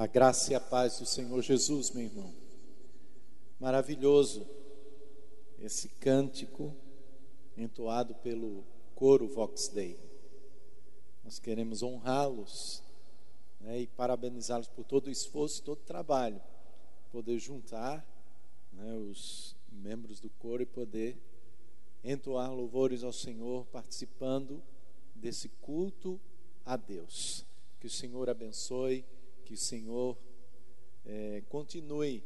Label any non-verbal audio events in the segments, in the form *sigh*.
A graça e a paz do Senhor Jesus, meu irmão. Maravilhoso esse cântico entoado pelo coro Vox Dei. Nós queremos honrá-los né, e parabenizá-los por todo o esforço, todo o trabalho, poder juntar né, os membros do coro e poder entoar louvores ao Senhor, participando desse culto a Deus. Que o Senhor abençoe que o Senhor é, continue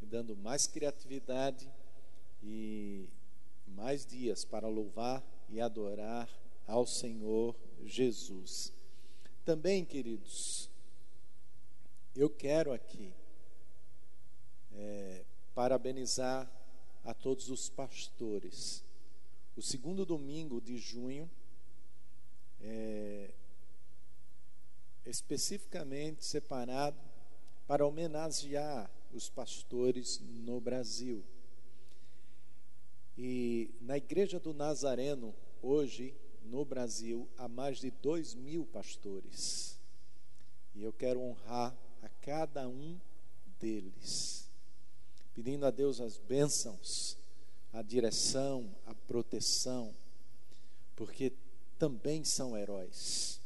dando mais criatividade e mais dias para louvar e adorar ao Senhor Jesus. Também, queridos, eu quero aqui é, parabenizar a todos os pastores. O segundo domingo de junho é, especificamente separado para homenagear os pastores no Brasil. E na Igreja do Nazareno, hoje, no Brasil, há mais de dois mil pastores. E eu quero honrar a cada um deles, pedindo a Deus as bênçãos, a direção, a proteção, porque também são heróis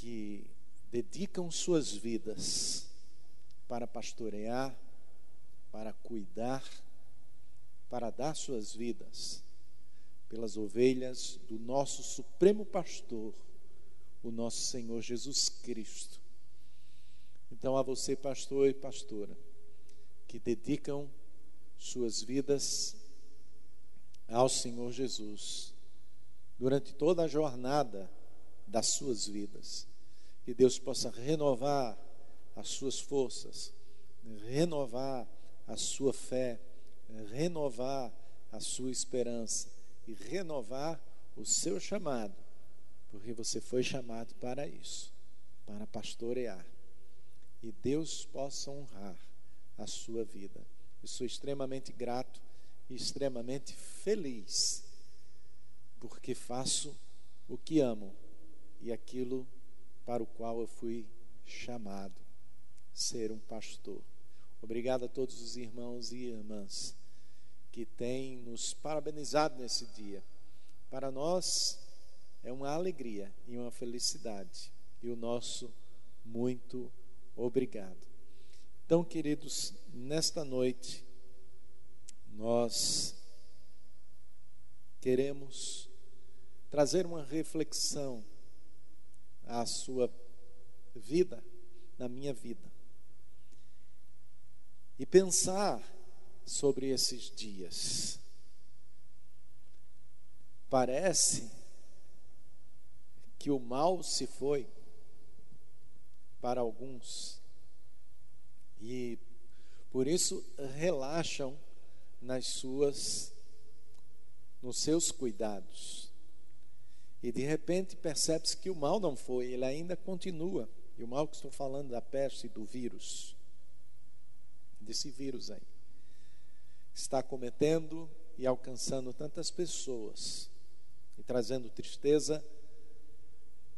que dedicam suas vidas para pastorear, para cuidar, para dar suas vidas pelas ovelhas do nosso supremo pastor, o nosso Senhor Jesus Cristo. Então, a você, pastor e pastora, que dedicam suas vidas ao Senhor Jesus durante toda a jornada das suas vidas. Que Deus possa renovar as suas forças, renovar a sua fé, renovar a sua esperança e renovar o seu chamado, porque você foi chamado para isso, para pastorear. E Deus possa honrar a sua vida. Eu sou extremamente grato e extremamente feliz, porque faço o que amo e aquilo para o qual eu fui chamado, ser um pastor. Obrigado a todos os irmãos e irmãs que têm nos parabenizado nesse dia. Para nós é uma alegria e uma felicidade. E o nosso muito obrigado. Então, queridos, nesta noite nós queremos trazer uma reflexão à sua vida, na minha vida. E pensar sobre esses dias. Parece que o mal se foi para alguns e por isso relaxam nas suas nos seus cuidados. E de repente percebe-se que o mal não foi, ele ainda continua. E o mal que estou falando da peste, do vírus, desse vírus aí, está cometendo e alcançando tantas pessoas e trazendo tristeza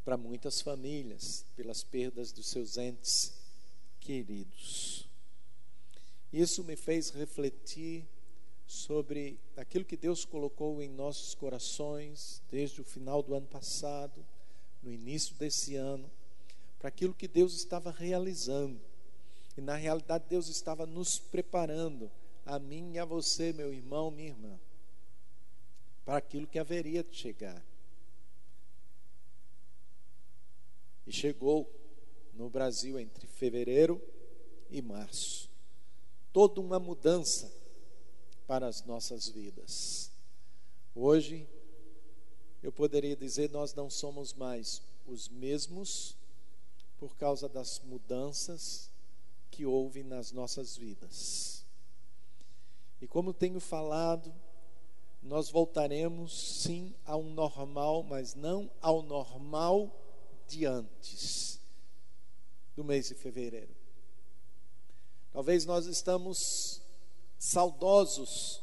para muitas famílias pelas perdas dos seus entes queridos. Isso me fez refletir sobre aquilo que Deus colocou em nossos corações desde o final do ano passado, no início desse ano, para aquilo que Deus estava realizando. E na realidade Deus estava nos preparando, a mim e a você, meu irmão, minha irmã, para aquilo que haveria de chegar. E chegou no Brasil entre fevereiro e março. Toda uma mudança para as nossas vidas. Hoje, eu poderia dizer, nós não somos mais os mesmos por causa das mudanças que houve nas nossas vidas. E como tenho falado, nós voltaremos sim ao normal, mas não ao normal de antes do mês de fevereiro. Talvez nós estamos saudosos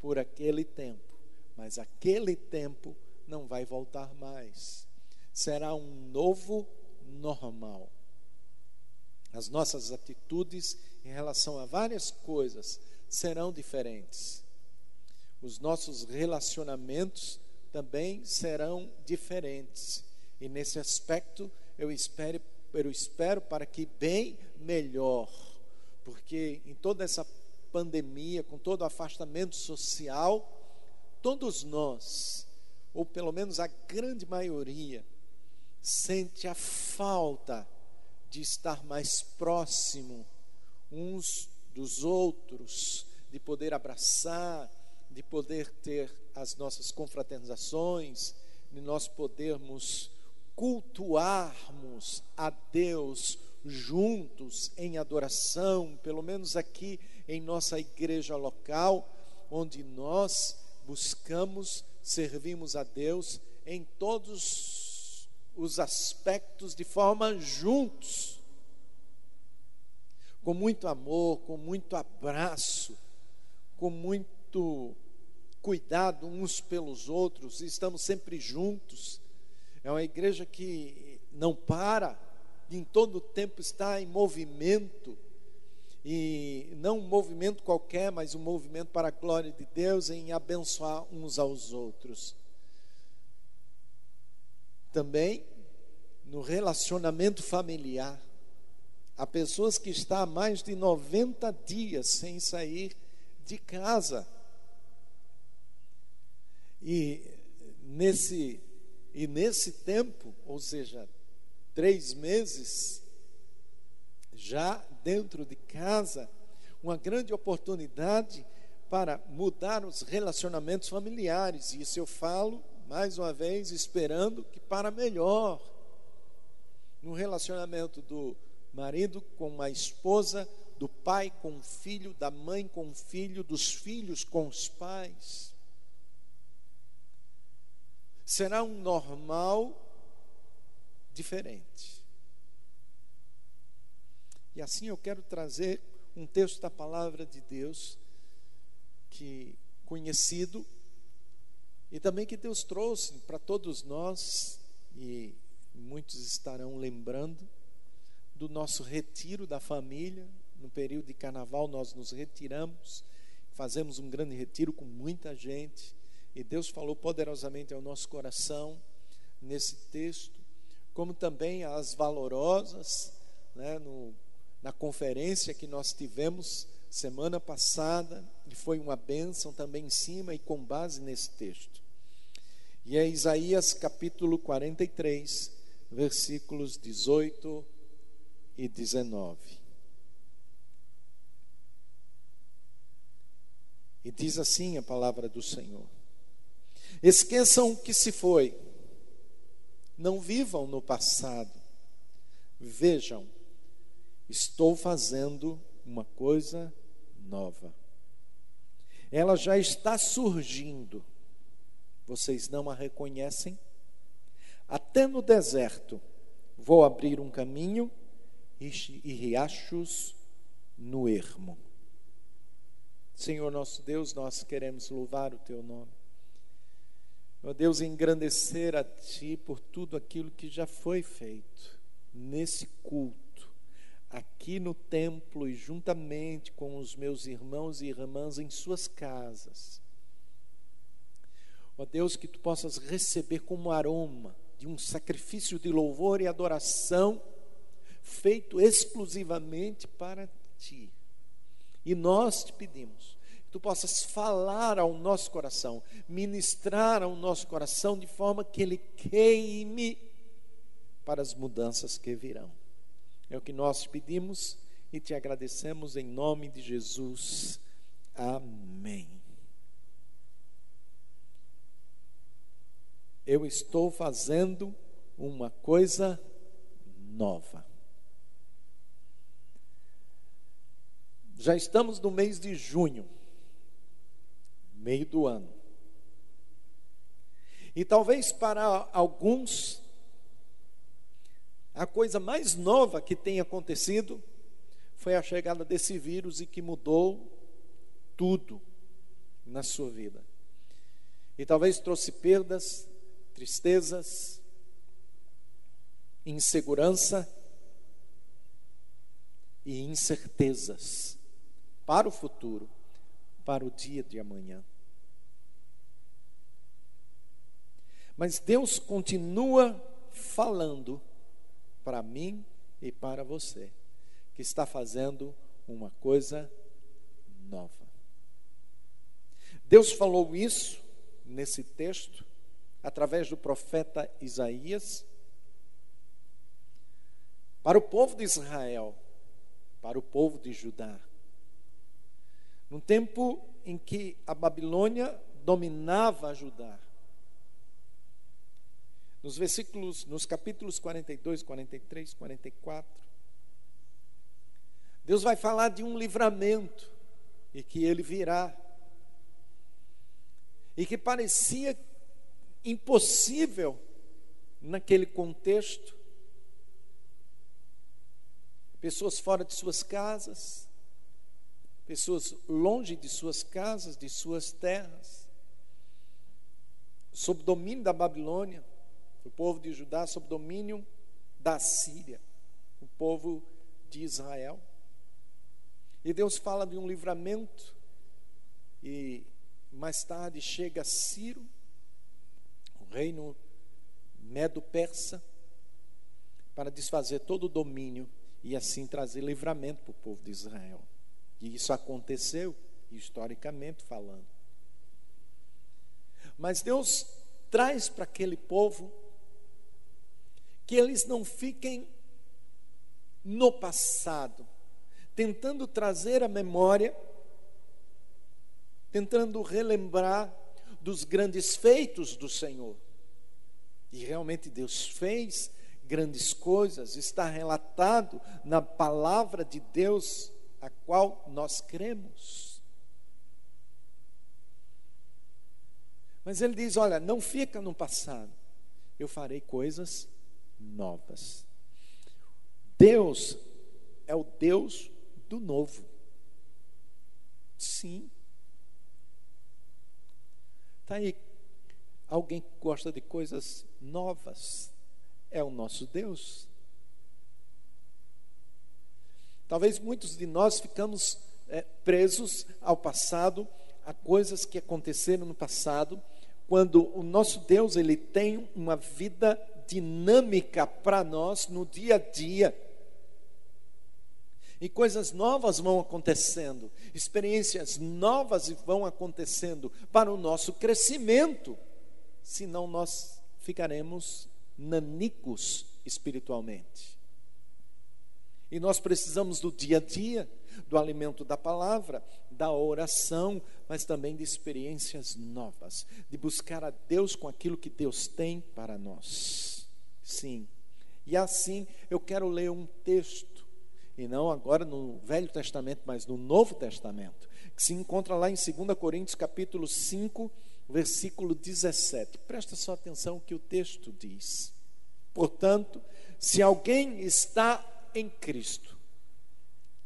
por aquele tempo, mas aquele tempo não vai voltar mais. Será um novo normal. As nossas atitudes em relação a várias coisas serão diferentes. Os nossos relacionamentos também serão diferentes. E nesse aspecto eu espero, eu espero para que bem melhor, porque em toda essa pandemia, com todo o afastamento social, todos nós, ou pelo menos a grande maioria, sente a falta de estar mais próximo uns dos outros, de poder abraçar, de poder ter as nossas confraternizações, de nós podermos cultuarmos a Deus juntos em adoração, pelo menos aqui em nossa igreja local, onde nós buscamos, servimos a Deus em todos os aspectos de forma juntos, com muito amor, com muito abraço, com muito cuidado uns pelos outros, estamos sempre juntos. É uma igreja que não para, em todo o tempo está em movimento, e não um movimento qualquer, mas um movimento para a glória de Deus em abençoar uns aos outros. Também no relacionamento familiar. Há pessoas que estão há mais de 90 dias sem sair de casa. E nesse, e nesse tempo, ou seja, três meses, já dentro de casa, uma grande oportunidade para mudar os relacionamentos familiares. E isso eu falo, mais uma vez, esperando que para melhor. No relacionamento do marido com a esposa, do pai com o filho, da mãe com o filho, dos filhos com os pais. Será um normal diferente. E assim eu quero trazer um texto da palavra de Deus que conhecido e também que Deus trouxe para todos nós e muitos estarão lembrando do nosso retiro da família. No período de carnaval nós nos retiramos, fazemos um grande retiro com muita gente e Deus falou poderosamente ao nosso coração nesse texto, como também as valorosas, né, no na conferência que nós tivemos semana passada, e foi uma bênção também em cima e com base nesse texto. E é Isaías capítulo 43, versículos 18 e 19. E diz assim a palavra do Senhor: Esqueçam o que se foi, não vivam no passado, vejam, Estou fazendo uma coisa nova. Ela já está surgindo. Vocês não a reconhecem? Até no deserto vou abrir um caminho e, riachos no ermo. Senhor nosso Deus, nós queremos louvar o teu nome. Ó Deus, engrandecer a ti por tudo aquilo que já foi feito nesse culto aqui no templo e juntamente com os meus irmãos e irmãs em suas casas. Ó Deus, que tu possas receber como aroma de um sacrifício de louvor e adoração feito exclusivamente para ti. E nós te pedimos que tu possas falar ao nosso coração, ministrar ao nosso coração de forma que ele queime para as mudanças que virão. É o que nós pedimos e te agradecemos em nome de Jesus. Amém. Eu estou fazendo uma coisa nova. Já estamos no mês de junho, meio do ano. E talvez para alguns a coisa mais nova que tem acontecido foi a chegada desse vírus e que mudou tudo na sua vida. E talvez trouxe perdas, tristezas, insegurança. e incertezas para o futuro, para o dia de amanhã. Mas Deus continua falando para mim e para você, que está fazendo uma coisa nova. Deus falou isso nesse texto através do profeta Isaías para o povo de Israel, para o povo de Judá. Num tempo em que a Babilônia dominava Judá. Nos versículos, nos capítulos 42, 43, 44, Deus vai falar de um livramento e que ele virá. E que parecia impossível naquele contexto. Pessoas fora de suas casas, pessoas longe de suas casas, de suas terras, sob domínio da Babilônia, o povo de Judá sob domínio da Síria, o povo de Israel. E Deus fala de um livramento, e mais tarde chega Ciro, reino medo-persa, para desfazer todo o domínio e assim trazer livramento para o povo de Israel. E isso aconteceu, historicamente falando. Mas Deus traz para aquele povo que eles não fiquem no passado, tentando trazer a memória, tentando relembrar dos grandes feitos do Senhor. E realmente Deus fez grandes coisas, está relatado na palavra de Deus, a qual nós cremos. Mas ele diz: Olha, não fica no passado, eu farei coisas novas. Deus é o Deus do novo. Sim. Está aí Alguém que gosta de coisas novas é o nosso Deus. Talvez muitos de nós ficamos é, presos ao passado, a coisas que aconteceram no passado, quando o nosso Deus ele tem uma vida dinâmica para nós no dia a dia. E coisas novas vão acontecendo, experiências novas vão acontecendo para o nosso crescimento senão nós ficaremos nanicos espiritualmente. E nós precisamos do dia a dia, do alimento da palavra, da oração, mas também de experiências novas, de buscar a Deus com aquilo que Deus tem para nós. Sim. E assim eu quero ler um texto, e não agora no Velho Testamento, mas no Novo Testamento, que se encontra lá em 2 Coríntios capítulo 5, versículo 17. Presta só atenção que o texto diz. Portanto, se alguém está em Cristo,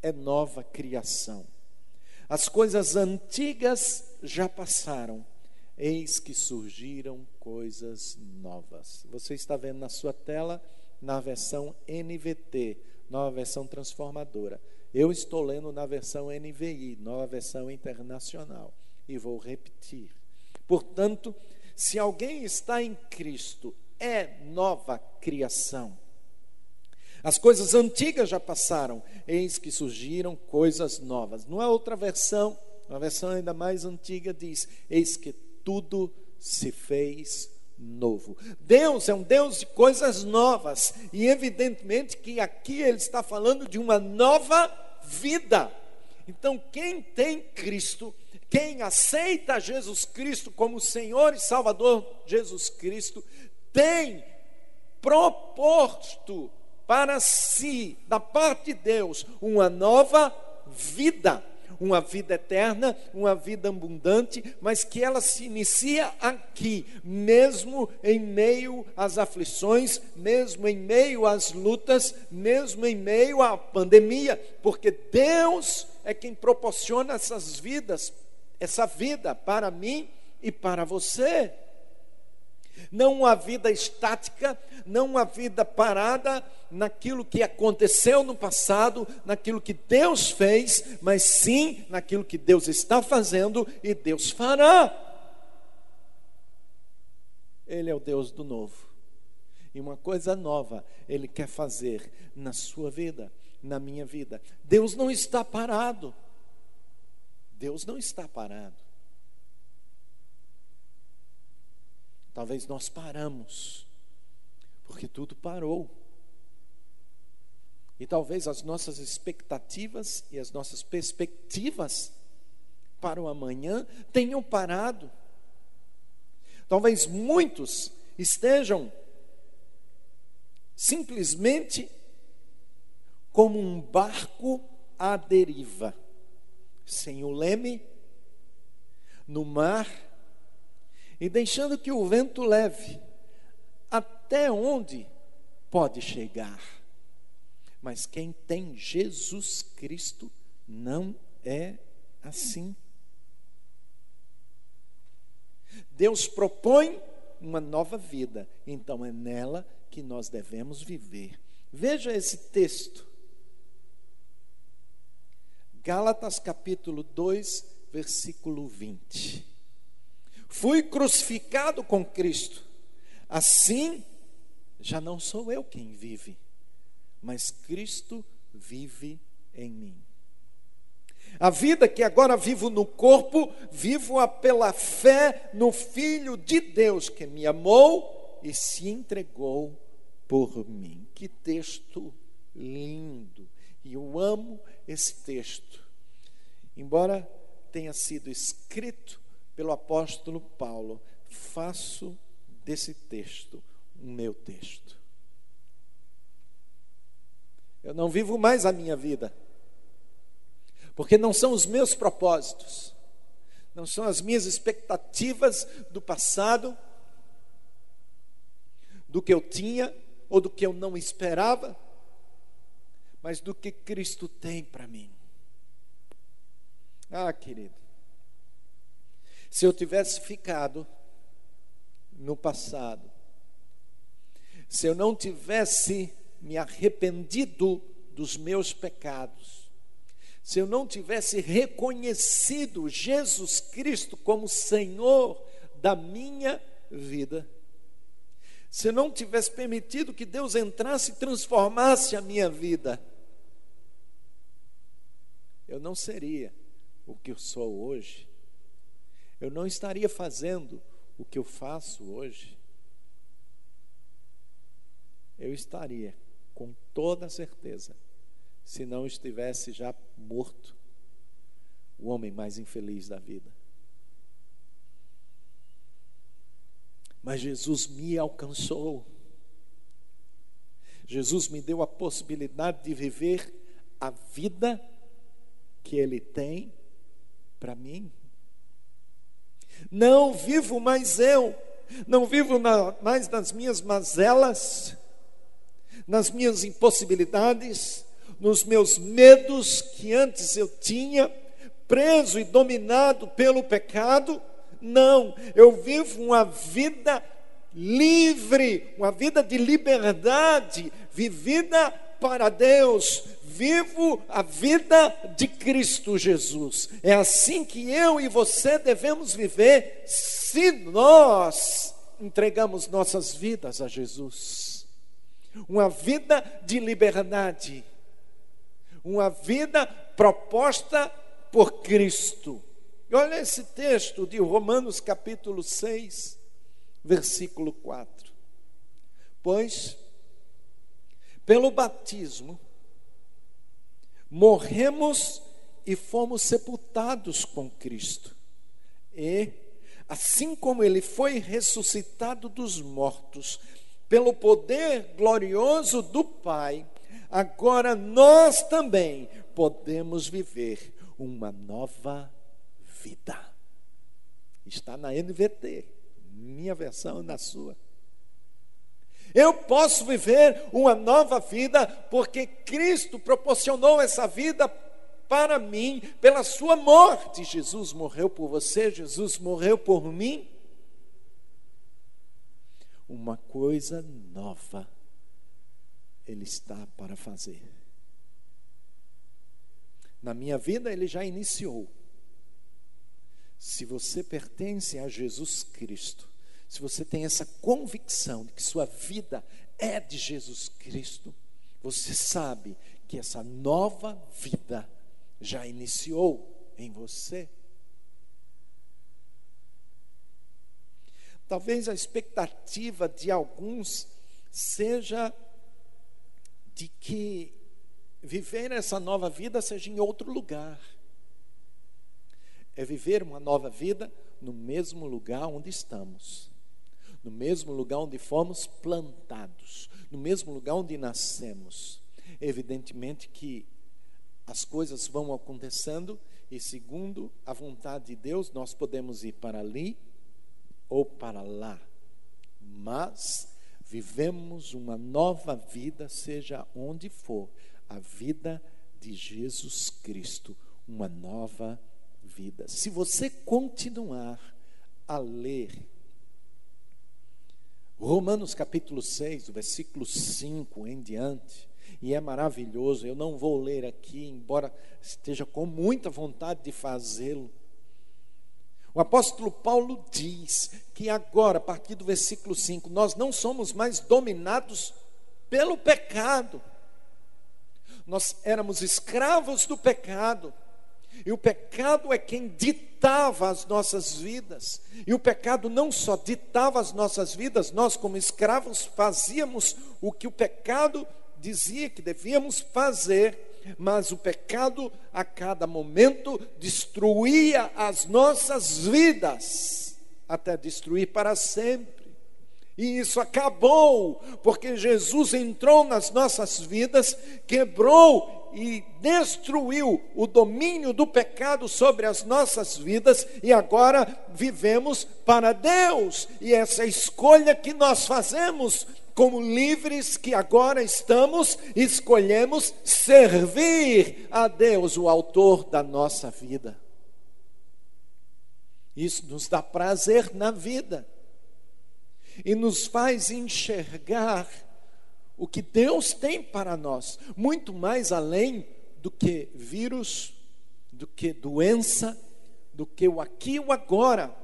é nova criação. As coisas antigas já passaram, eis que surgiram coisas novas. Você está vendo na sua tela, na versão NVT, nova versão transformadora. Eu estou lendo na versão NVI, nova versão internacional, e vou repetir. Portanto, se alguém está em Cristo, é nova criação. As coisas antigas já passaram, eis que surgiram coisas novas. Não há outra versão, uma versão ainda mais antiga diz: eis que tudo se fez novo. Deus é um Deus de coisas novas, e evidentemente que aqui ele está falando de uma nova vida. Então, quem tem Cristo quem aceita Jesus Cristo como Senhor e Salvador Jesus Cristo tem proposto para si, da parte de Deus, uma nova vida, uma vida eterna, uma vida abundante, mas que ela se inicia aqui, mesmo em meio às aflições, mesmo em meio às lutas, mesmo em meio à pandemia, porque Deus é quem proporciona essas vidas essa vida para mim e para você. Não uma vida estática, não uma vida parada naquilo que aconteceu no passado, naquilo que Deus fez, mas sim naquilo que Deus está fazendo e Deus fará. Ele é o Deus do novo. E uma coisa nova Ele quer fazer na sua vida, na minha vida. Deus não está parado. Deus não está parado. Talvez nós paramos, porque tudo parou. E talvez as nossas expectativas e as nossas perspectivas para o amanhã tenham parado. Talvez muitos estejam simplesmente como um barco à deriva, sem o leme, no mar, e deixando que o vento leve até onde pode chegar. Mas quem tem Jesus Cristo não é assim. Deus propõe uma nova vida, então é nela que nós devemos viver. Veja esse texto. Gálatas capítulo 2, versículo 20. Fui crucificado com Cristo. Assim, já não sou eu quem vive, mas Cristo vive em mim. A vida que agora vivo no corpo, vivo-a pela fé no Filho de Deus que me amou e se entregou por mim. Que texto lindo! E eu amo esse texto. Embora tenha sido escrito pelo apóstolo Paulo, faço desse texto o meu texto. Eu não vivo mais a minha vida, porque não são os meus propósitos, não são as minhas expectativas do passado do que eu tinha ou do que eu não esperava, mas do que Cristo tem para mim. Ah, querido, se eu tivesse ficado no passado, se eu não tivesse me arrependido dos meus pecados, se eu não tivesse reconhecido Jesus Cristo como Senhor da minha vida, se eu não tivesse permitido que Deus entrasse e transformasse a minha vida, eu não seria o que eu sou hoje. Eu não estaria fazendo o que eu faço hoje. Eu estaria, com toda certeza, se não estivesse já morto, o homem mais infeliz da vida. Mas Jesus me alcançou. Jesus me deu a possibilidade de viver a vida que Ele tem para mim. Não vivo mais eu, não vivo na, mais nas minhas mazelas, nas minhas impossibilidades, nos meus medos que antes eu tinha, preso e dominado pelo pecado. Não, eu vivo uma vida livre, uma vida de liberdade, vivida para Deus, vivo a vida de Cristo Jesus. É assim que eu e você devemos viver se nós entregamos nossas vidas a Jesus. Uma vida de liberdade, uma vida proposta por Cristo. E olha esse texto de Romanos capítulo 6, versículo 4. Pois, pelo batismo, morremos e fomos sepultados com Cristo. E, assim como ele foi ressuscitado dos mortos, pelo poder glorioso do Pai, agora nós também podemos viver uma nova vida. Está na NVT, minha versão na sua. Eu posso viver uma nova vida porque Cristo proporcionou essa vida para mim pela sua morte. Jesus morreu por você, Jesus morreu por mim. uma coisa nova Ele está para fazer. Na minha vida, Ele já iniciou. Se você pertence a Jesus Cristo, se você tem essa convicção de que sua vida é de Jesus Cristo, você sabe que essa nova vida já iniciou em você. Talvez a expectativa de alguns seja de que viver essa nova vida seja em outro lugar. É viver uma nova vida no mesmo lugar onde estamos no mesmo lugar onde fomos plantados, no mesmo lugar onde nascemos. Evidentemente que as coisas vão acontecendo e, segundo a vontade de Deus, nós podemos ir para ali ou para lá, mas vivemos uma nova vida, seja onde for, a vida de Jesus Cristo, uma nova vida. Se você continuar a ler Romanos capítulo 6, versículo 5 em diante, e é maravilhoso, eu não vou ler aqui, embora esteja com muita vontade de fazê-lo. O apóstolo Paulo diz que agora, a partir do versículo 5, nós não somos mais dominados pelo pecado. Nós éramos escravos do pecado. E o pecado é quem ditava as nossas vidas. E o pecado não só ditava as nossas vidas, nós, como escravos, fazíamos o que o pecado dizia que devíamos fazer, mas o pecado a cada momento destruía as nossas vidas, até destruir para sempre. E isso acabou, porque Jesus entrou nas nossas vidas, quebrou e destruiu o domínio do pecado sobre as nossas vidas e agora vivemos para Deus. E essa escolha que nós fazemos como livres que agora estamos, escolhemos servir a Deus, o autor da nossa vida. Isso nos dá prazer na vida e nos faz enxergar o que Deus tem para nós, muito mais além do que vírus, do que doença, do que o aqui e o agora,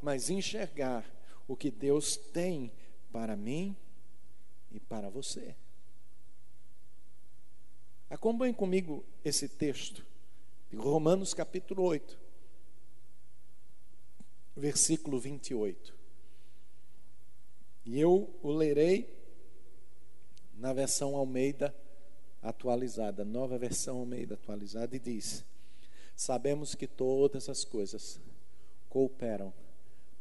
mas enxergar o que Deus tem para mim e para você. Acompanhe comigo esse texto de Romanos capítulo 8, versículo 28. E eu o lerei na versão Almeida atualizada, nova versão Almeida atualizada, e diz: Sabemos que todas as coisas cooperam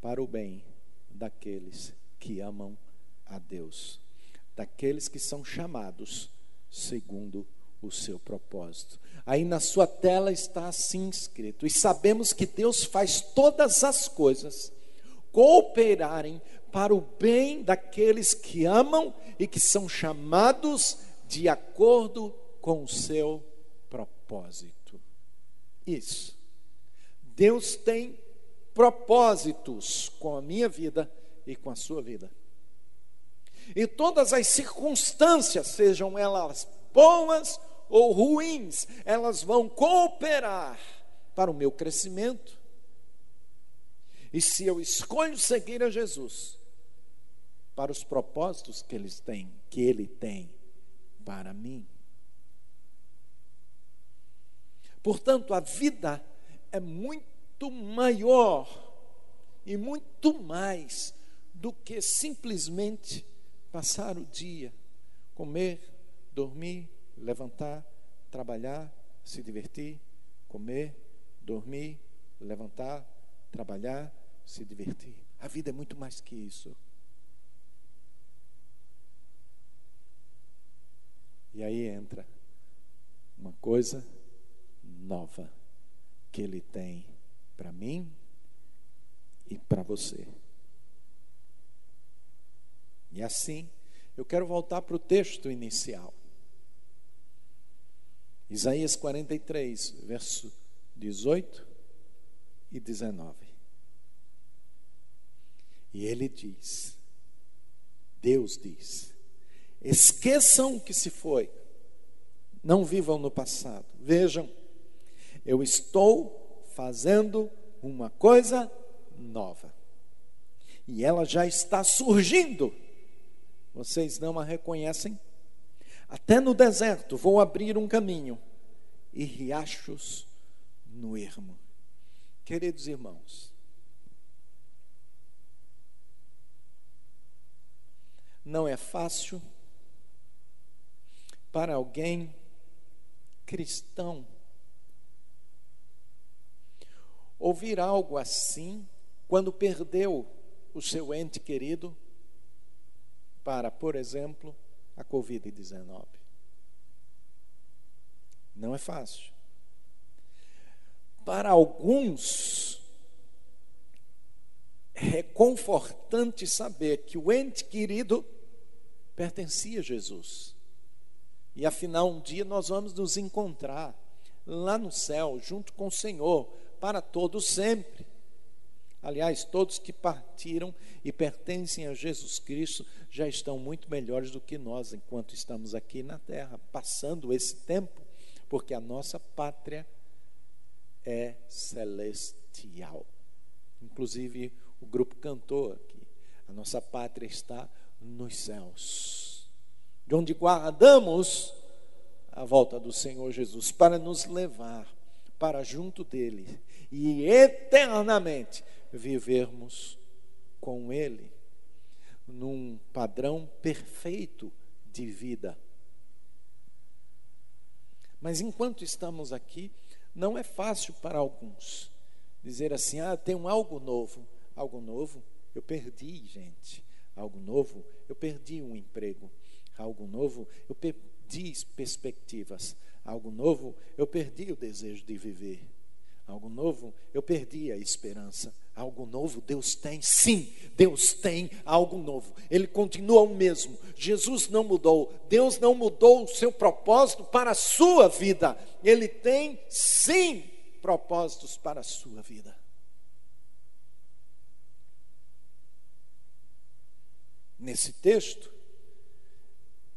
para o bem daqueles que amam a Deus, daqueles que são chamados segundo o seu propósito. Aí na sua tela está assim escrito: E sabemos que Deus faz todas as coisas cooperarem para o bem daqueles que amam e que são chamados de acordo com o seu propósito. Isso. Deus tem propósitos com a minha vida e com a sua vida. E todas as circunstâncias, sejam elas boas ou ruins, elas vão cooperar para o meu crescimento. E se eu escolho seguir a Jesus, para os propósitos que eles têm, que ele tem para mim. Portanto, a vida é muito maior e muito mais do que simplesmente passar o dia, comer, dormir, levantar, trabalhar, se divertir, comer, dormir, levantar, trabalhar, se divertir. A vida é muito mais que isso. E aí entra uma coisa nova que Ele tem para mim e para você. E assim, eu quero voltar para o texto inicial. Isaías 43, verso 18 e 19. E ele diz: Deus diz: esqueçam o que se foi, não vivam no passado. Vejam, eu estou fazendo uma coisa nova. E ela já está surgindo. Vocês não a reconhecem? Até no deserto vou abrir um caminho e riachos no ermo. Queridos irmãos, não é fácil para alguém cristão ouvir algo assim quando perdeu o seu ente querido para, por exemplo, a Covid-19. Não é fácil. Para alguns, é reconfortante saber que o ente querido pertencia a Jesus. E afinal, um dia nós vamos nos encontrar lá no céu, junto com o Senhor, para todo sempre. Aliás, todos que partiram e pertencem a Jesus Cristo já estão muito melhores do que nós enquanto estamos aqui na terra, passando esse tempo, porque a nossa pátria é celestial. Inclusive, o grupo cantou aqui: a nossa pátria está nos céus, de onde guardamos a volta do Senhor Jesus para nos levar para junto dele e eternamente vivermos com Ele num padrão perfeito de vida. Mas enquanto estamos aqui, não é fácil para alguns dizer assim: ah, tem um algo novo. Algo novo, eu perdi, gente. Algo novo, eu perdi um emprego. Algo novo, eu perdi perspectivas. Algo novo, eu perdi o desejo de viver. Algo novo, eu perdi a esperança. Algo novo, Deus tem, sim, Deus tem algo novo. Ele continua o mesmo. Jesus não mudou. Deus não mudou o seu propósito para a sua vida. Ele tem, sim, propósitos para a sua vida. Nesse texto,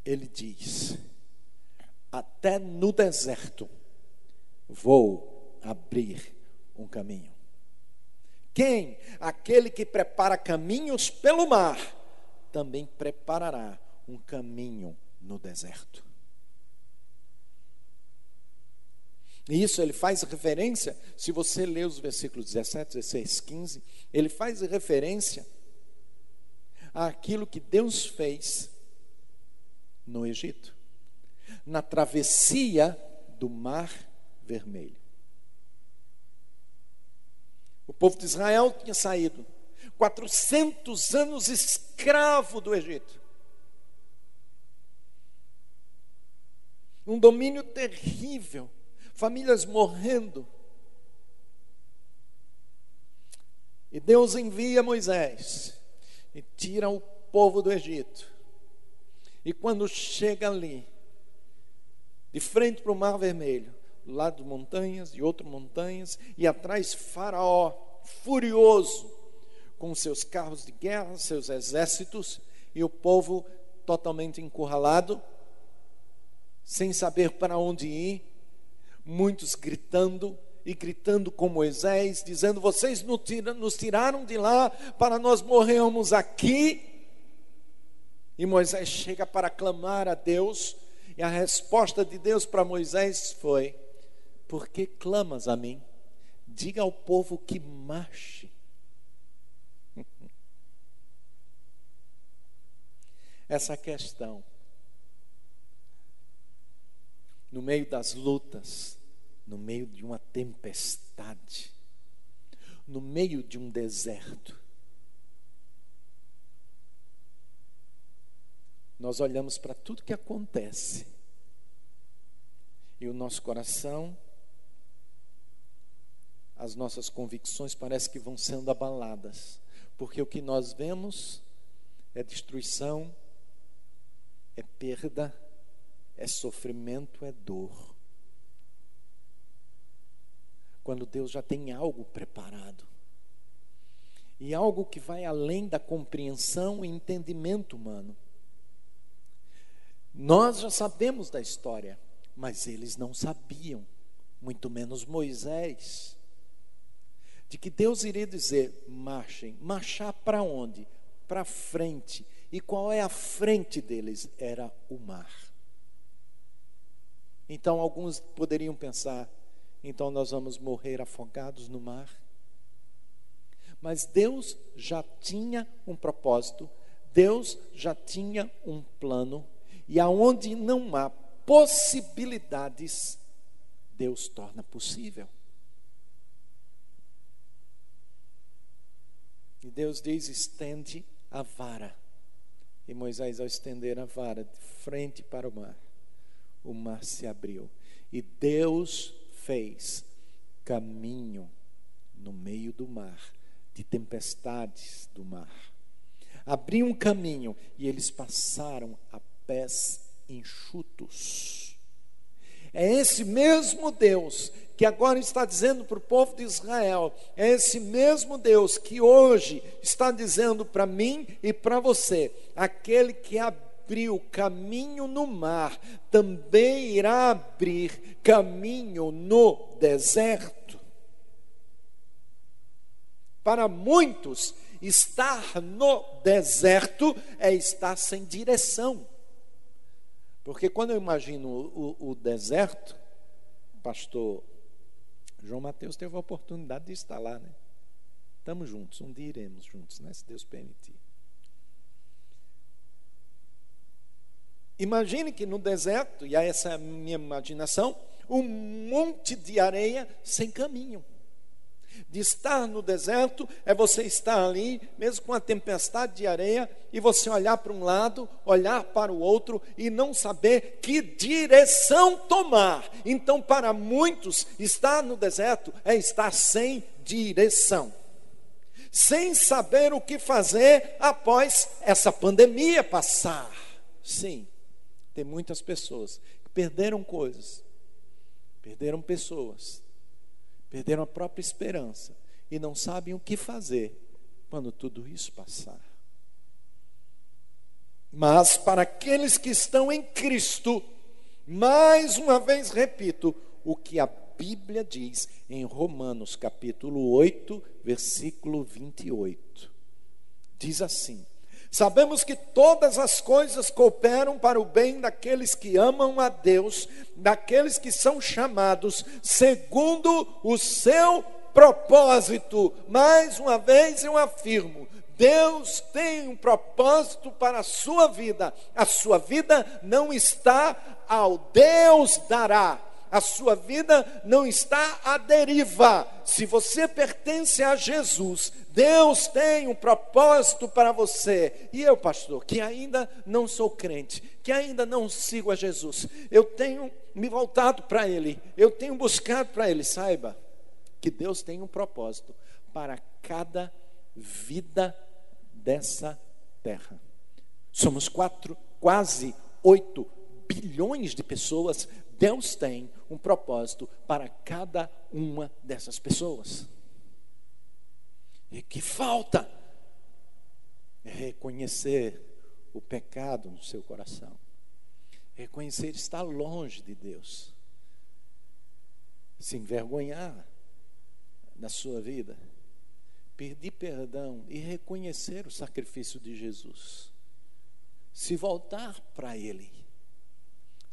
ele diz: Até no deserto vou abrir um caminho. Quem? Aquele que prepara caminhos pelo mar, também preparará um caminho no deserto. E isso ele faz referência, se você ler os versículos 17, 16, 15, ele faz referência àquilo que Deus fez no Egito, na travessia do Mar Vermelho. O povo de Israel tinha saído 400 anos escravo do Egito. Um domínio terrível, famílias morrendo. E Deus envia Moisés e tira o povo do Egito. E quando chega ali, de frente para o Mar Vermelho, do lado montanhas e outras montanhas, e atrás Faraó, furioso, com seus carros de guerra, seus exércitos, e o povo totalmente encurralado, sem saber para onde ir, muitos gritando e gritando com Moisés, dizendo: Vocês nos tiraram de lá para nós morrermos aqui. E Moisés chega para clamar a Deus, e a resposta de Deus para Moisés foi: por que clamas a mim? Diga ao povo que marche. *laughs* Essa questão, no meio das lutas, no meio de uma tempestade, no meio de um deserto, nós olhamos para tudo que acontece e o nosso coração as nossas convicções parece que vão sendo abaladas, porque o que nós vemos é destruição, é perda, é sofrimento, é dor. Quando Deus já tem algo preparado. e algo que vai além da compreensão e entendimento humano. Nós já sabemos da história, mas eles não sabiam, muito menos Moisés, de que Deus iria dizer: marchem, marchar para onde? Para frente. E qual é a frente deles? Era o mar. Então alguns poderiam pensar: então nós vamos morrer afogados no mar? Mas Deus já tinha um propósito, Deus já tinha um plano, e aonde não há possibilidades, Deus torna possível. E Deus diz: estende a vara. E Moisés, ao estender a vara de frente para o mar, o mar se abriu. E Deus fez caminho no meio do mar de tempestades do mar. Abriu um caminho e eles passaram a pés enxutos. É esse mesmo Deus que agora está dizendo para o povo de Israel, é esse mesmo Deus que hoje está dizendo para mim e para você: aquele que abriu caminho no mar, também irá abrir caminho no deserto. Para muitos, estar no deserto é estar sem direção. Porque quando eu imagino o, o, deserto, pastor João Mateus teve a oportunidade de estar lá, né? Estamos juntos, um dia iremos juntos, né? Se Deus permitir. Imagine que no deserto, e essa é a minha imaginação, um monte de areia sem caminho de estar no deserto é você estar ali, mesmo com a tempestade de areia, e você olhar para um lado, olhar para o outro e não saber que direção tomar. Então, para muitos, estar no deserto é estar sem direção, sem saber o que fazer após essa pandemia passar. Sim, tem muitas pessoas que perderam coisas, perderam pessoas perderam a própria esperança e não sabem o que fazer quando tudo isso passar. Mas para aqueles que estão em Cristo, mais uma vez repito, o que a Bíblia diz em Romanos capítulo 8, versículo 28. Diz assim: Sabemos que todas as coisas cooperam para o bem daqueles que amam a Deus, daqueles que são chamados segundo o seu propósito. Mais uma vez eu afirmo: Deus tem um propósito para a sua vida. A sua vida não está ao Deus dará. A sua vida não está à deriva. Se você pertence a Jesus, Deus tem um propósito para você. E eu, pastor, que ainda não sou crente, que ainda não sigo a Jesus, eu tenho me voltado para Ele, eu tenho buscado para Ele. Saiba que Deus tem um propósito para cada vida dessa terra. Somos quatro, quase oito bilhões de pessoas. Deus tem um propósito para cada uma dessas pessoas. E que falta é reconhecer o pecado no seu coração, reconhecer estar longe de Deus, se envergonhar na sua vida, pedir perdão e reconhecer o sacrifício de Jesus, se voltar para Ele,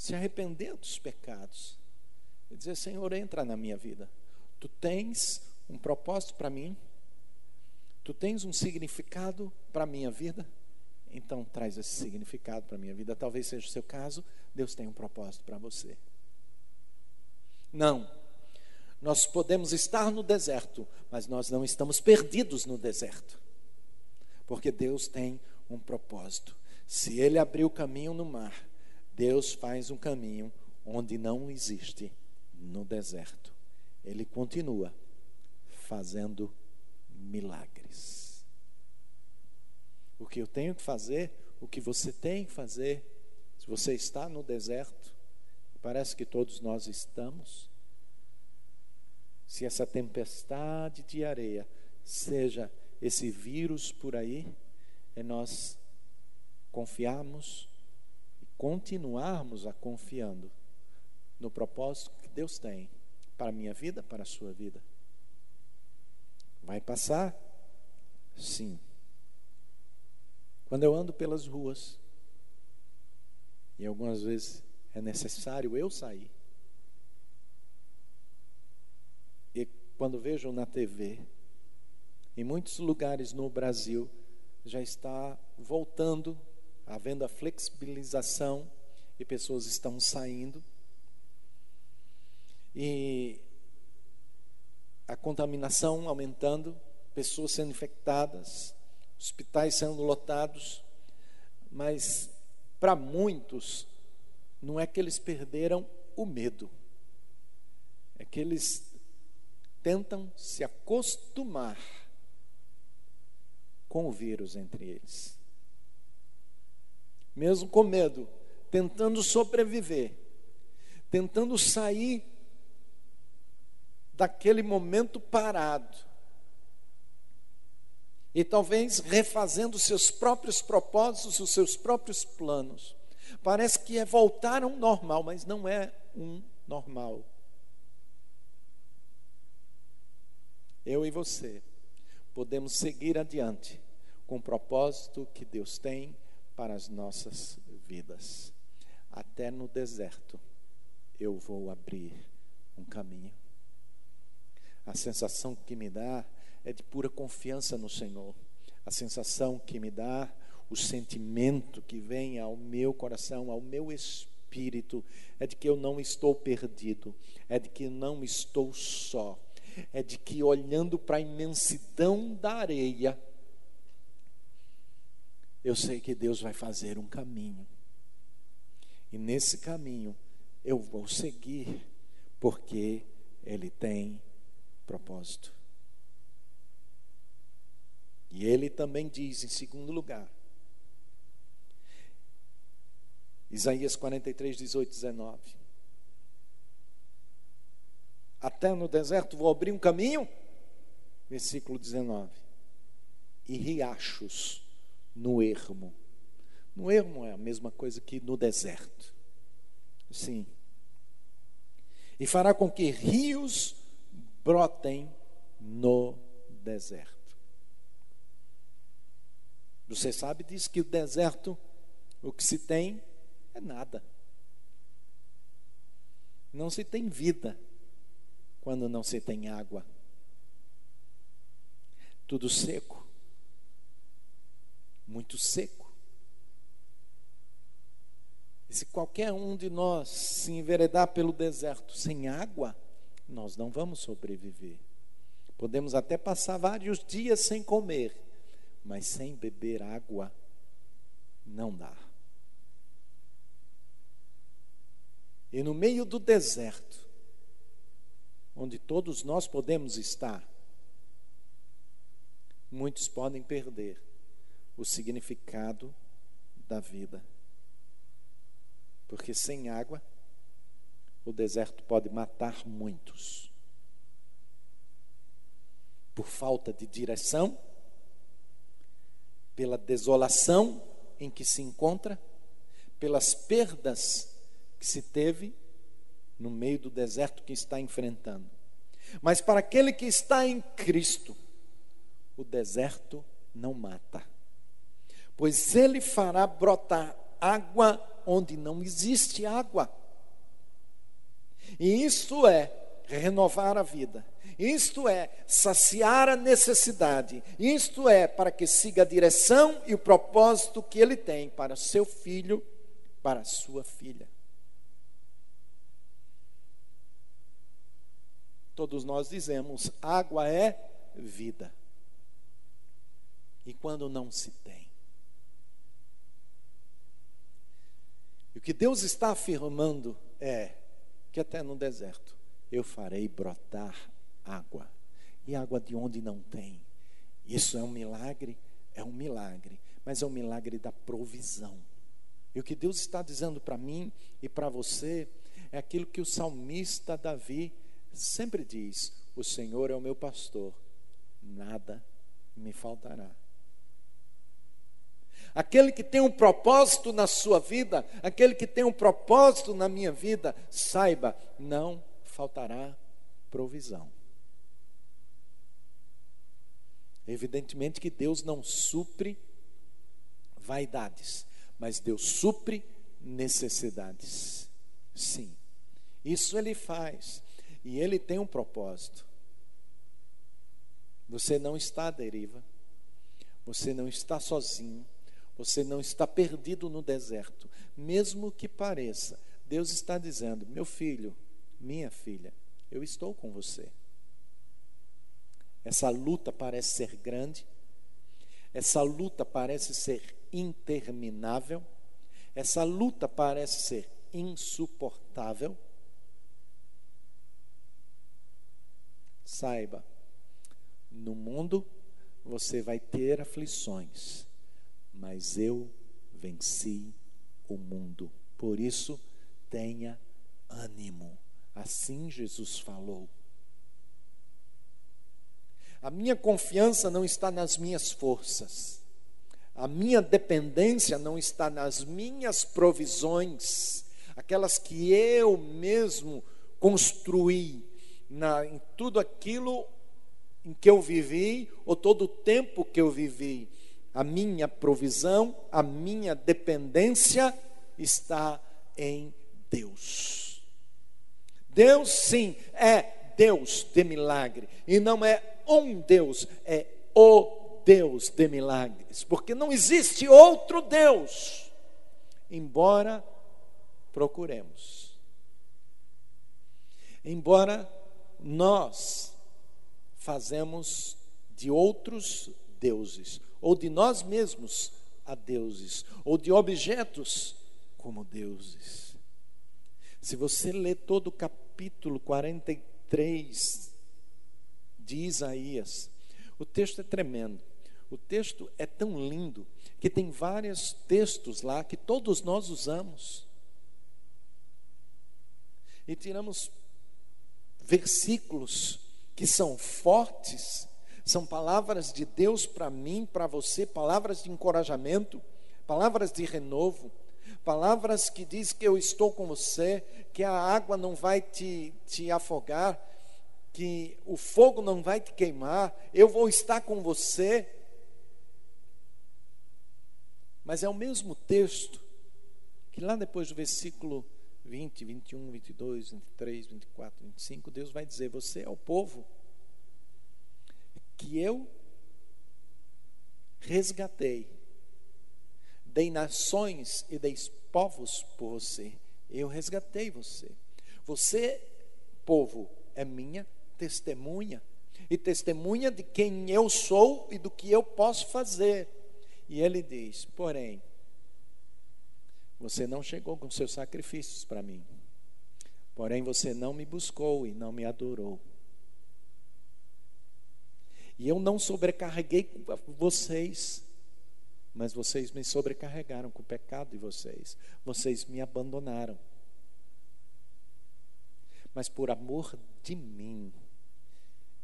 se arrepender dos pecados e dizer: Senhor, entra na minha vida, tu tens um propósito para mim Tu tens um significado para a minha vida? Então traz esse significado para a minha vida. Talvez seja o seu caso, Deus tem um propósito para você. Não. Nós podemos estar no deserto, mas nós não estamos perdidos no deserto. Porque Deus tem um propósito. Se Ele abrir o caminho no mar, Deus faz um caminho onde não existe no deserto. Ele continua fazendo milagres. O que eu tenho que fazer, o que você tem que fazer, se você está no deserto, parece que todos nós estamos, se essa tempestade de areia seja esse vírus por aí é nós confiarmos continuarmos a confiando no propósito que Deus tem para a minha vida, para a sua vida. Vai passar? Sim. Quando eu ando pelas ruas, e algumas vezes é necessário eu sair, e quando vejo na TV, em muitos lugares no Brasil, já está voltando, havendo a flexibilização, e pessoas estão saindo. E a contaminação aumentando, pessoas sendo infectadas, hospitais sendo lotados, mas para muitos não é que eles perderam o medo, é que eles tentam se acostumar com o vírus entre eles. Mesmo com medo, tentando sobreviver, tentando sair daquele momento parado. E talvez refazendo seus próprios propósitos, os seus próprios planos. Parece que é voltar a um normal, mas não é um normal. Eu e você podemos seguir adiante com o propósito que Deus tem para as nossas vidas. Até no deserto eu vou abrir um caminho. A sensação que me dá é de pura confiança no Senhor. A sensação que me dá, o sentimento que vem ao meu coração, ao meu espírito, é de que eu não estou perdido, é de que não estou só, é de que olhando para a imensidão da areia, eu sei que Deus vai fazer um caminho. E nesse caminho eu vou seguir, porque Ele tem propósito. E Ele também diz, em segundo lugar, Isaías 43, 18, 19. Até no deserto vou abrir um caminho, versículo 19, e riachos no ermo. No ermo é a mesma coisa que no deserto. Sim. E fará com que rios brotem no deserto. Você sabe diz que o deserto, o que se tem é nada. Não se tem vida quando não se tem água. Tudo seco muito seco. E se qualquer um de nós se enveredar pelo deserto sem água, nós não vamos sobreviver. Podemos até passar vários dias sem comer, mas sem beber água, não dá. E no meio do deserto, onde todos nós podemos estar, muitos podem perder o significado da vida. Porque sem água, o deserto pode matar muitos. Por falta de direção, pela desolação em que se encontra, pelas perdas que se teve no meio do deserto que está enfrentando. Mas para aquele que está em Cristo, o deserto não mata pois ele fará brotar água onde não existe água. E isto é renovar a vida. Isto é saciar a necessidade. Isto é para que siga a direção e o propósito que ele tem para seu filho, para sua filha. Todos nós dizemos: água é vida. E quando não se tem? E o que Deus está afirmando é que até no deserto eu farei brotar água. E água de onde não tem. Isso é um milagre? É um milagre, mas é um milagre da provisão. E o que Deus está dizendo para mim e para você é aquilo que o salmista Davi sempre diz: O Senhor é o meu pastor, nada me faltará. Aquele que tem um propósito na sua vida, aquele que tem um propósito na minha vida, saiba, não faltará provisão. Evidentemente que Deus não supre vaidades, mas Deus supre necessidades. Sim, isso Ele faz. E Ele tem um propósito. Você não está à deriva, você não está sozinho, você não está perdido no deserto. Mesmo que pareça, Deus está dizendo: meu filho, minha filha, eu estou com você. Essa luta parece ser grande, essa luta parece ser interminável, essa luta parece ser insuportável. Saiba, no mundo você vai ter aflições, mas eu venci o mundo. Por isso, tenha ânimo. Assim Jesus falou. A minha confiança não está nas minhas forças. A minha dependência não está nas minhas provisões, aquelas que eu mesmo construí, na, em tudo aquilo em que eu vivi, ou todo o tempo que eu vivi. A minha provisão, a minha dependência está em Deus. Deus, sim, é Deus de milagre, e não é um Deus, é o Deus de milagres, porque não existe outro Deus, embora procuremos. Embora nós fazemos de outros deuses, ou de nós mesmos a deuses, ou de objetos como deuses. Se você ler todo o capítulo 43 de Isaías. O texto é tremendo. O texto é tão lindo que tem vários textos lá que todos nós usamos. E tiramos versículos que são fortes, são palavras de Deus para mim, para você, palavras de encorajamento, palavras de renovo, palavras que diz que eu estou com você, que a água não vai te, te afogar, que o fogo não vai te queimar, eu vou estar com você. Mas é o mesmo texto que lá depois do versículo 20, 21, 22, 23, 24, 25, Deus vai dizer: Você é o povo que eu resgatei, dei nações e dei povos por você. Eu resgatei você. Você, povo, é minha testemunha, e testemunha de quem eu sou e do que eu posso fazer. E ele diz: porém, você não chegou com seus sacrifícios para mim, porém você não me buscou e não me adorou. E eu não sobrecarreguei vocês, mas vocês me sobrecarregaram com o pecado de vocês. Vocês me abandonaram. Mas por amor de mim,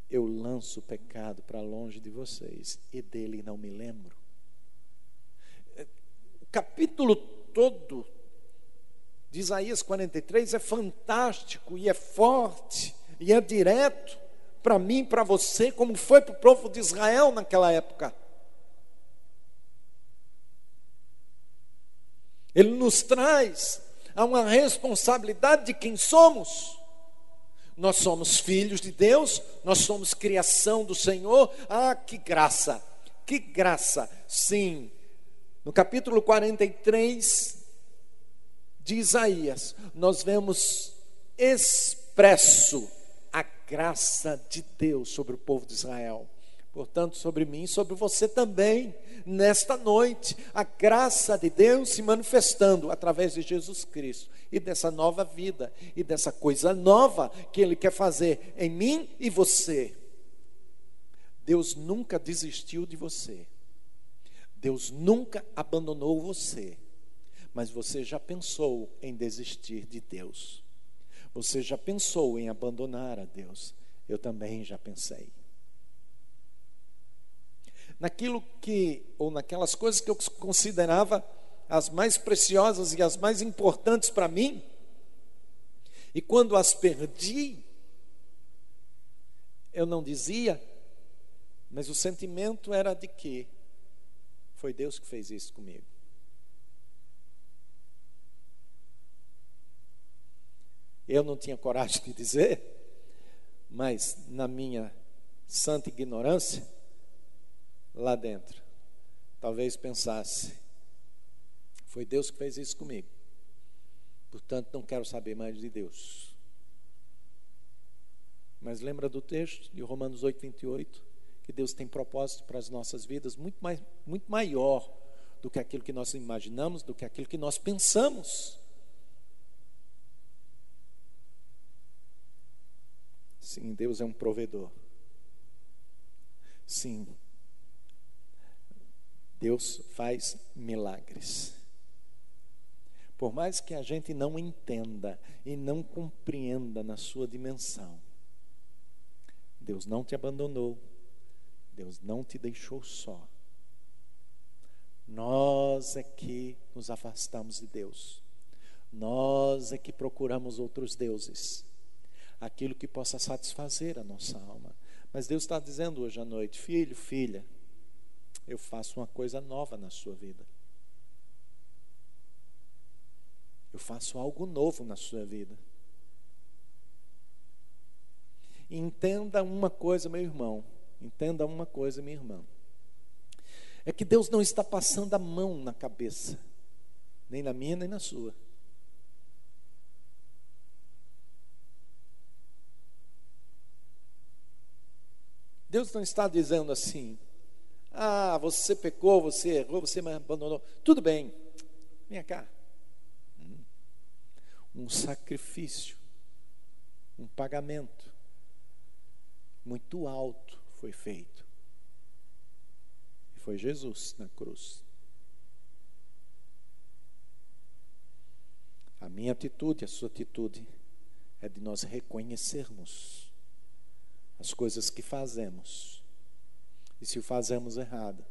eu lanço o pecado para longe de vocês e dele não me lembro. O capítulo todo de Isaías 43 é fantástico e é forte e é direto para mim, para você, como foi para o povo de Israel naquela época. Ele nos traz a uma responsabilidade de quem somos. Nós somos filhos de Deus, nós somos criação do Senhor. Ah, que graça, que graça. Sim, no capítulo 43 de Isaías, nós vemos expresso graça de Deus sobre o povo de Israel. Portanto, sobre mim e sobre você também, nesta noite, a graça de Deus se manifestando através de Jesus Cristo e dessa nova vida e dessa coisa nova que Ele quer fazer em mim e você. Deus nunca desistiu de você, Deus nunca abandonou você, mas você já pensou em desistir de Deus, você já pensou em abandonar a Deus, eu também já pensei. naquilo que, ou naquelas coisas que eu considerava as mais preciosas e as mais importantes para mim, e quando as perdi, eu não dizia, mas o sentimento era de que foi Deus que fez isso comigo. Eu não tinha coragem de dizer, mas na minha santa ignorância, lá dentro, talvez pensasse: foi Deus que fez isso comigo. Portanto, não quero saber mais de Deus. Mas lembra do texto de Romanos 8, 28? Que Deus tem propósito para as nossas vidas muito, mais, muito maior do que aquilo que nós imaginamos, do que aquilo que nós pensamos. Sim, Deus é um provedor. Sim, Deus faz milagres. Por mais que a gente não entenda e não compreenda na sua dimensão, Deus não te abandonou, Deus não te deixou só. Nós é que nos afastamos de Deus, nós é que procuramos outros deuses, aquilo que possa satisfazer a nossa alma. Mas Deus está dizendo hoje à noite: filho, filha, eu faço uma coisa nova na sua vida. Eu faço algo novo na sua vida. Entenda uma coisa, meu irmão. Entenda uma coisa, minha irmã. É que Deus não está passando a mão na cabeça, nem na minha, nem na sua. Deus não está dizendo assim: ah, você pecou, você errou, você me abandonou. Tudo bem, vem cá. Hum. Um sacrifício, um pagamento muito alto foi feito. E foi Jesus na cruz. A minha atitude, a sua atitude, é de nós reconhecermos as coisas que fazemos. E se o fazemos errado,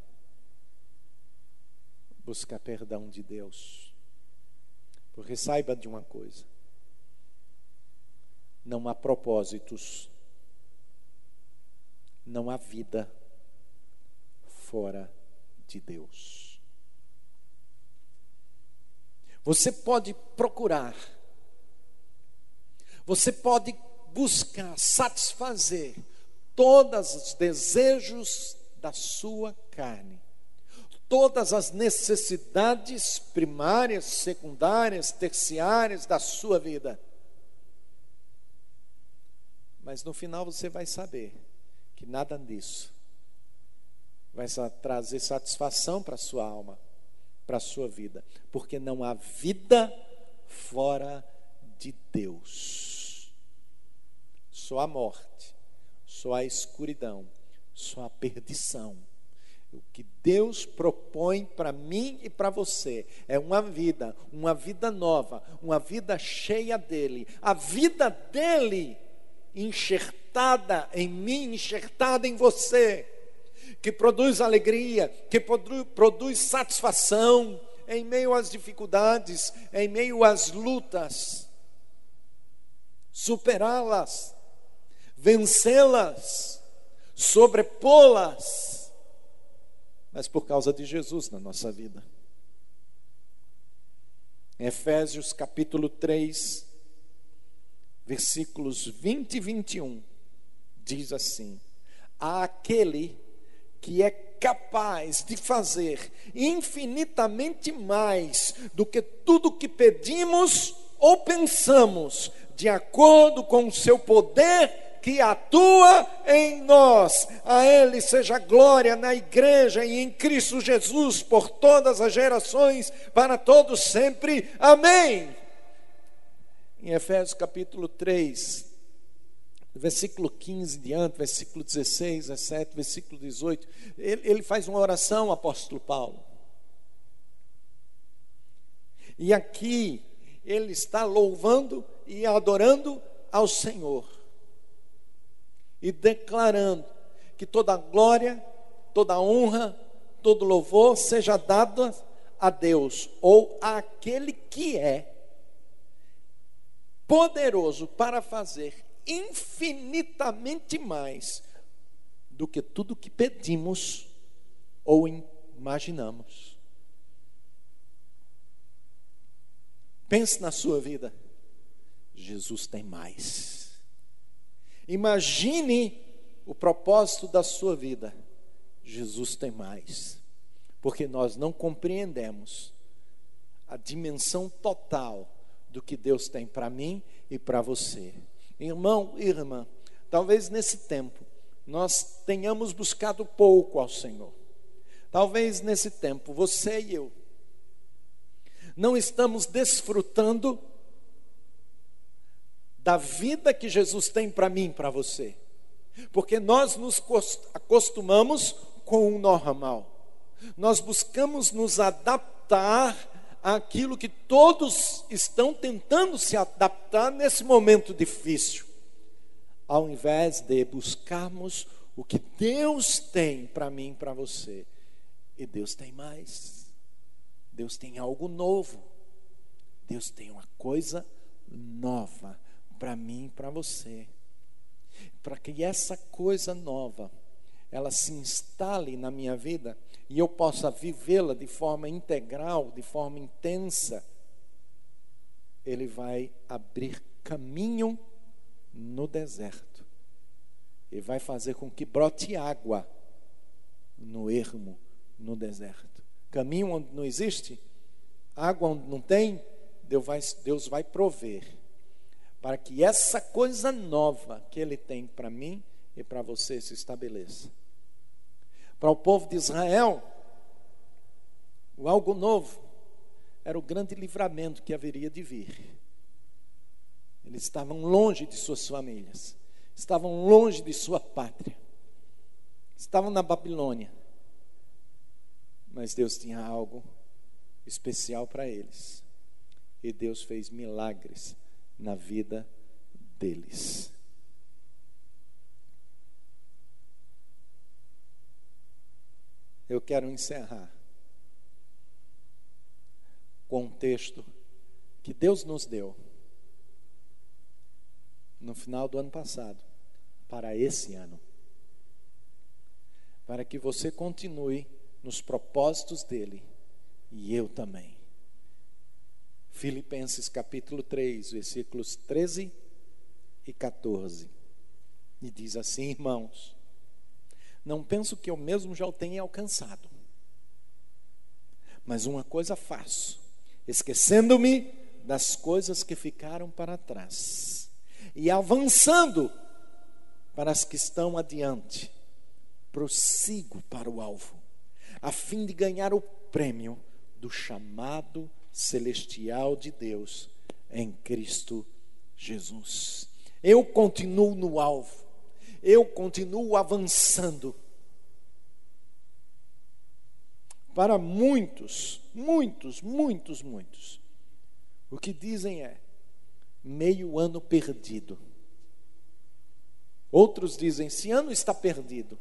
buscar perdão de Deus. Porque saiba de uma coisa: não há propósitos, não há vida fora de Deus. Você pode procurar, você pode buscar satisfazer todos os desejos da sua carne, todas as necessidades primárias, secundárias, terciárias da sua vida. Mas no final você vai saber que nada disso vai trazer satisfação para a sua alma, para a sua vida, porque não há vida fora de Deus só a morte, só a escuridão, só a perdição. O que Deus propõe para mim e para você é uma vida, uma vida nova, uma vida cheia dele, a vida dele enxertada em mim, enxertada em você, que produz alegria, que produz satisfação em meio às dificuldades, em meio às lutas, superá-las vencê-las, sobrepô-las, mas por causa de Jesus na nossa vida. Em Efésios capítulo 3, versículos 20 e 21, diz assim: Há aquele que é capaz de fazer infinitamente mais do que tudo que pedimos ou pensamos, de acordo com o seu poder que atua em nós. A Ele seja glória na igreja e em Cristo Jesus por todas as gerações, para todos sempre. Amém. Em Efésios capítulo 3, versículo 15 diante, versículo 16, 17, versículo 18, ele, ele faz uma oração, apóstolo Paulo. E aqui ele está louvando e adorando ao Senhor e declarando que toda glória, toda honra, todo louvor seja dado a Deus ou àquele que é poderoso para fazer infinitamente mais do que tudo que pedimos ou imaginamos. Pense na sua vida. Jesus tem mais. Imagine o propósito da sua vida. Jesus tem mais. Porque nós não compreendemos a dimensão total do que Deus tem para mim e para você. Irmão, irmã, talvez nesse tempo nós tenhamos buscado pouco ao Senhor. Talvez nesse tempo você e eu não estamos desfrutando da vida que Jesus tem para mim, para você. Porque nós nos acostumamos com o normal. Nós buscamos nos adaptar àquilo que todos estão tentando se adaptar nesse momento difícil. Ao invés de buscarmos o que Deus tem para mim para você. E Deus tem mais. Deus tem algo novo. Deus tem uma coisa nova para mim para você. Para que essa coisa nova ela se instale na minha vida e eu possa vivê-la de forma integral, de forma intensa, ele vai abrir caminho no deserto e vai fazer com que brote água no ermo, no deserto. Caminho onde não existe, água onde não tem, Deus vai, Deus vai prover para que essa coisa nova que Ele tem para mim e para você se estabeleça. Para o povo de Israel, o algo novo era o grande livramento que haveria de vir. Eles estavam longe de suas famílias, estavam longe de sua pátria, estavam na Babilônia, mas Deus tinha algo especial para eles, e Deus fez milagres na vida deles. Eu quero encerrar com um texto que Deus nos deu no final do ano passado, para esse ano. Para que você continue nos propósitos dele e eu também. Filipenses capítulo 3, versículos 13 e 14. E diz assim, irmãos: Não penso que eu mesmo já o tenha alcançado, mas uma coisa faço, esquecendo-me das coisas que ficaram para trás e avançando para as que estão adiante, prossigo para o alvo, a fim de ganhar o prêmio do chamado celestial de Deus em Cristo Jesus. Eu continuo no alvo, eu continuo avançando. Para muitos, muitos, muitos, muitos, o que dizem é meio ano perdido. Outros dizem: esse ano está perdido.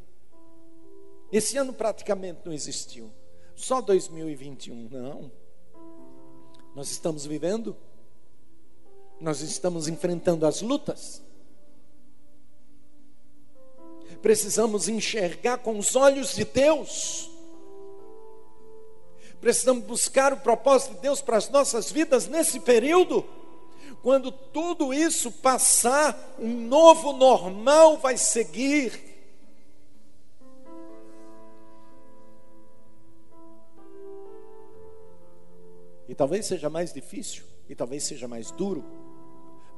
Esse ano praticamente não existiu. Só 2021. Não. Nós estamos vivendo, nós estamos enfrentando as lutas. Precisamos enxergar com os olhos de Deus. Precisamos buscar o propósito de Deus para as nossas vidas nesse período. Quando tudo isso passar, um novo normal vai seguir. E talvez seja mais difícil, e talvez seja mais duro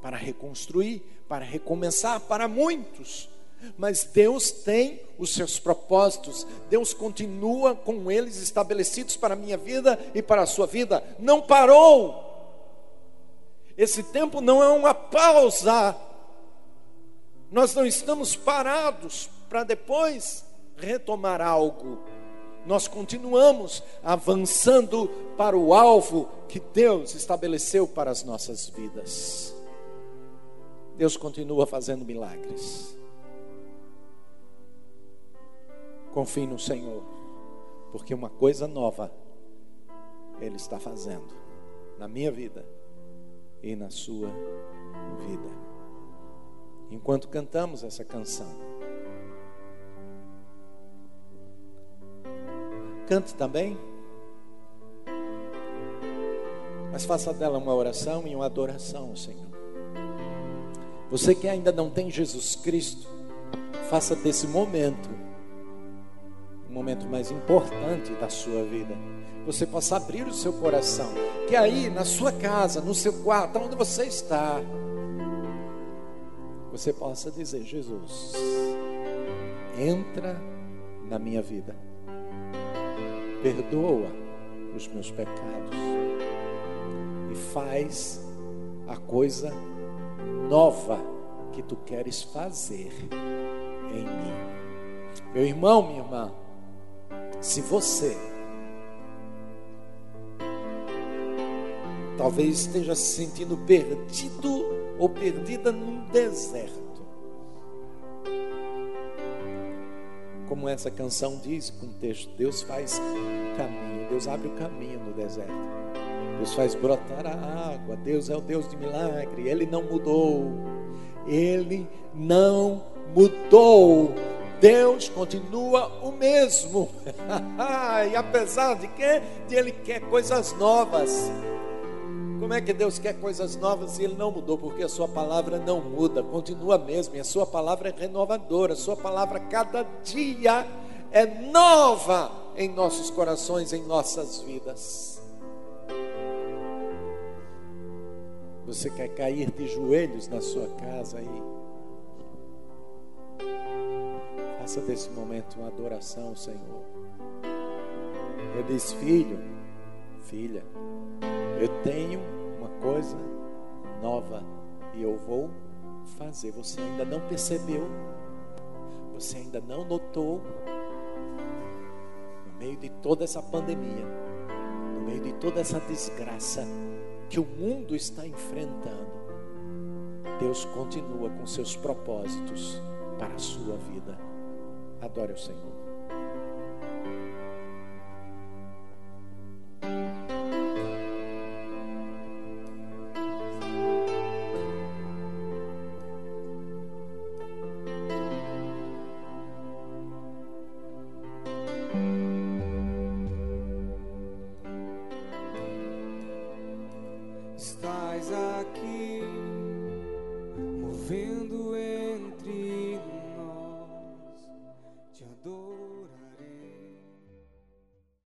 para reconstruir, para recomeçar para muitos. Mas Deus tem os seus propósitos, Deus continua com eles estabelecidos para a minha vida e para a sua vida. Não parou. Esse tempo não é uma pausa. Nós não estamos parados para depois retomar algo nós continuamos avançando para o alvo que Deus estabeleceu para as nossas vidas. Deus continua fazendo milagres. Confie no Senhor, porque uma coisa nova Ele está fazendo na minha vida e na sua vida. Enquanto cantamos essa canção, cante também, mas faça dela uma oração e uma adoração ao Senhor. Você que ainda não tem Jesus Cristo, faça desse momento o momento mais importante da sua vida. Você possa abrir o seu coração, que aí na sua casa, no seu quarto, onde você está, você possa dizer: Jesus, entra na minha vida, perdoa os meus pecados e faz a coisa nova que tu queres fazer em mim. Meu irmão, minha irmã, se você talvez esteja se sentindo perdido ou perdida num deserto, como essa canção diz com o texto, Deus faz caminho, Deus abre o caminho no deserto. Deus faz brotar a água. Deus é o Deus de milagre. Ele não mudou. Ele não mudou. Deus continua o mesmo. *laughs* e apesar de que de ele quer coisas novas. Como é que Deus quer coisas novas e ele não mudou? Porque a sua palavra não muda, continua mesmo. E a sua palavra é renovadora. A sua palavra cada dia é nova em nossos corações, em nossas vidas. Você quer cair de joelhos na sua casa aí? Faça desse momento uma adoração Senhor. Eu disse, filho, filha, eu tenho coisa nova e eu vou fazer. Você ainda não percebeu, você ainda não notou, no meio de toda essa pandemia, no meio de toda essa desgraça, que o mundo está enfrentando, Deus continua com seus propósitos para a sua vida. Adore o Senhor.